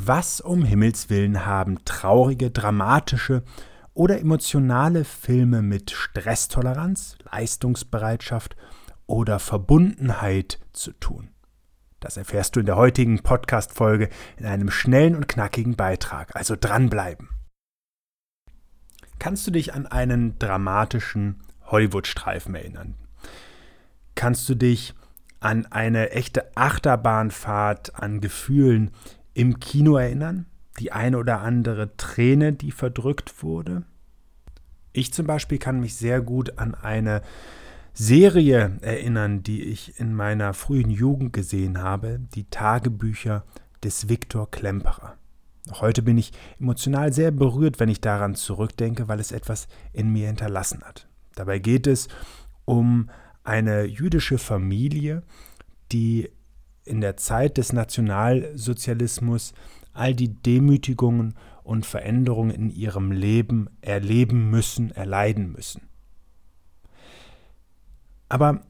Was um Himmels willen haben traurige, dramatische oder emotionale Filme mit Stresstoleranz, Leistungsbereitschaft oder Verbundenheit zu tun? Das erfährst du in der heutigen Podcast-Folge in einem schnellen und knackigen Beitrag, also dranbleiben. Kannst du dich an einen dramatischen Hollywood-Streifen erinnern? Kannst du dich an eine echte Achterbahnfahrt an Gefühlen im Kino erinnern? Die eine oder andere Träne, die verdrückt wurde? Ich zum Beispiel kann mich sehr gut an eine Serie erinnern, die ich in meiner frühen Jugend gesehen habe, die Tagebücher des Viktor Klemperer. Heute bin ich emotional sehr berührt, wenn ich daran zurückdenke, weil es etwas in mir hinterlassen hat. Dabei geht es um eine jüdische Familie, die in der Zeit des Nationalsozialismus all die Demütigungen und Veränderungen in ihrem Leben erleben müssen, erleiden müssen. Aber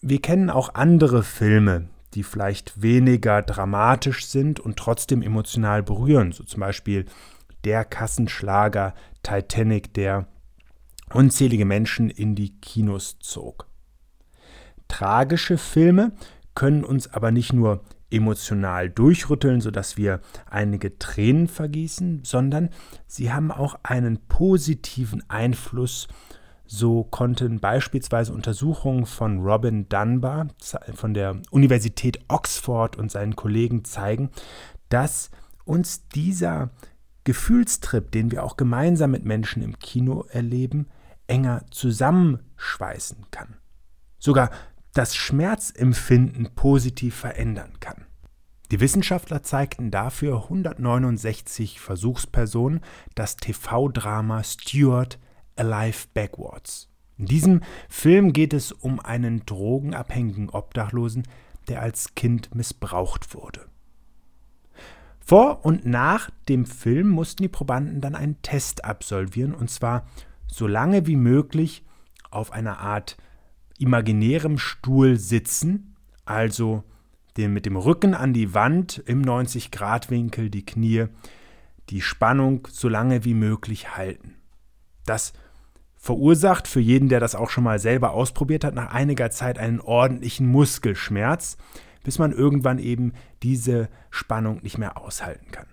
wir kennen auch andere Filme, die vielleicht weniger dramatisch sind und trotzdem emotional berühren, so zum Beispiel der Kassenschlager Titanic, der unzählige Menschen in die Kinos zog. Tragische Filme können uns aber nicht nur emotional durchrütteln, sodass wir einige Tränen vergießen, sondern sie haben auch einen positiven Einfluss. So konnten beispielsweise Untersuchungen von Robin Dunbar von der Universität Oxford und seinen Kollegen zeigen, dass uns dieser Gefühlstrip, den wir auch gemeinsam mit Menschen im Kino erleben, enger zusammenschweißen kann. Sogar das Schmerzempfinden positiv verändern kann. Die Wissenschaftler zeigten dafür 169 Versuchspersonen das TV-Drama Stuart Alive Backwards. In diesem Film geht es um einen drogenabhängigen Obdachlosen, der als Kind missbraucht wurde. Vor und nach dem Film mussten die Probanden dann einen Test absolvieren, und zwar so lange wie möglich auf einer Art imaginärem Stuhl sitzen, also den mit dem Rücken an die Wand im 90-Grad-Winkel die Knie, die Spannung so lange wie möglich halten. Das verursacht für jeden, der das auch schon mal selber ausprobiert hat, nach einiger Zeit einen ordentlichen Muskelschmerz, bis man irgendwann eben diese Spannung nicht mehr aushalten kann.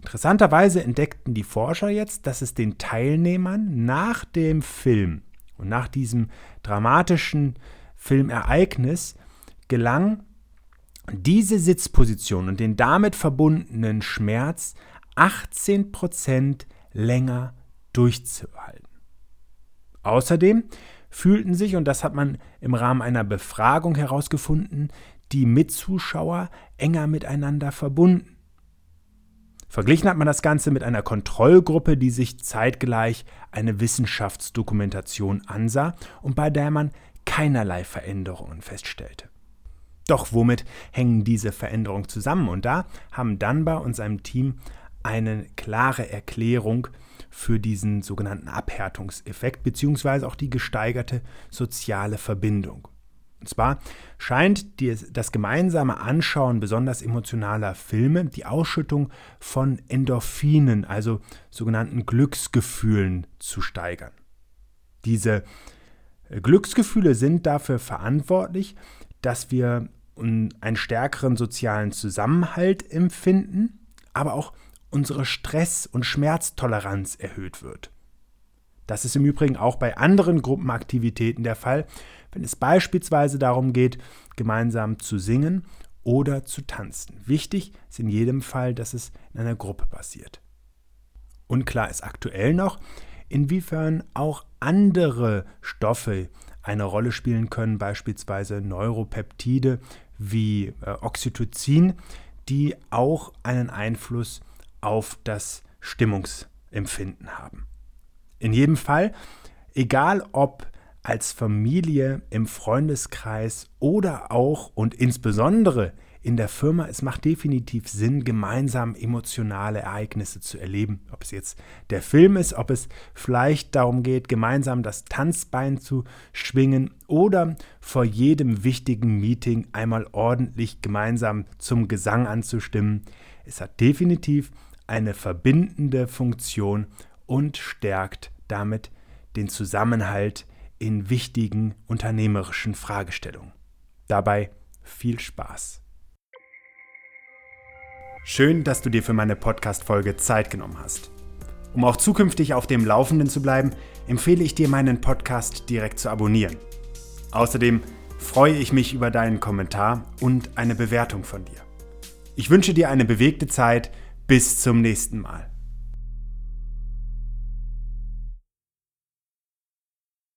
Interessanterweise entdeckten die Forscher jetzt, dass es den Teilnehmern nach dem Film und nach diesem dramatischen Filmereignis gelang diese Sitzposition und den damit verbundenen Schmerz 18% länger durchzuhalten. Außerdem fühlten sich, und das hat man im Rahmen einer Befragung herausgefunden, die Mitzuschauer enger miteinander verbunden. Verglichen hat man das Ganze mit einer Kontrollgruppe, die sich zeitgleich eine Wissenschaftsdokumentation ansah und bei der man keinerlei Veränderungen feststellte. Doch womit hängen diese Veränderungen zusammen? Und da haben Dunbar und seinem Team eine klare Erklärung für diesen sogenannten Abhärtungseffekt beziehungsweise auch die gesteigerte soziale Verbindung. Und zwar scheint das gemeinsame Anschauen besonders emotionaler Filme die Ausschüttung von Endorphinen, also sogenannten Glücksgefühlen, zu steigern. Diese äh, Glücksgefühle sind dafür verantwortlich, dass wir einen stärkeren sozialen Zusammenhalt empfinden, aber auch unsere Stress- und Schmerztoleranz erhöht wird. Das ist im Übrigen auch bei anderen Gruppenaktivitäten der Fall, wenn es beispielsweise darum geht, gemeinsam zu singen oder zu tanzen. Wichtig ist in jedem Fall, dass es in einer Gruppe passiert. Unklar ist aktuell noch, inwiefern auch andere Stoffe, eine Rolle spielen können, beispielsweise Neuropeptide wie äh, Oxytocin, die auch einen Einfluss auf das Stimmungsempfinden haben. In jedem Fall, egal ob als Familie, im Freundeskreis oder auch und insbesondere in der Firma, es macht definitiv Sinn, gemeinsam emotionale Ereignisse zu erleben. Ob es jetzt der Film ist, ob es vielleicht darum geht, gemeinsam das Tanzbein zu schwingen oder vor jedem wichtigen Meeting einmal ordentlich gemeinsam zum Gesang anzustimmen. Es hat definitiv eine verbindende Funktion und stärkt damit den Zusammenhalt in wichtigen unternehmerischen Fragestellungen. Dabei viel Spaß. Schön, dass du dir für meine Podcast-Folge Zeit genommen hast. Um auch zukünftig auf dem Laufenden zu bleiben, empfehle ich dir, meinen Podcast direkt zu abonnieren. Außerdem freue ich mich über deinen Kommentar und eine Bewertung von dir. Ich wünsche dir eine bewegte Zeit. Bis zum nächsten Mal.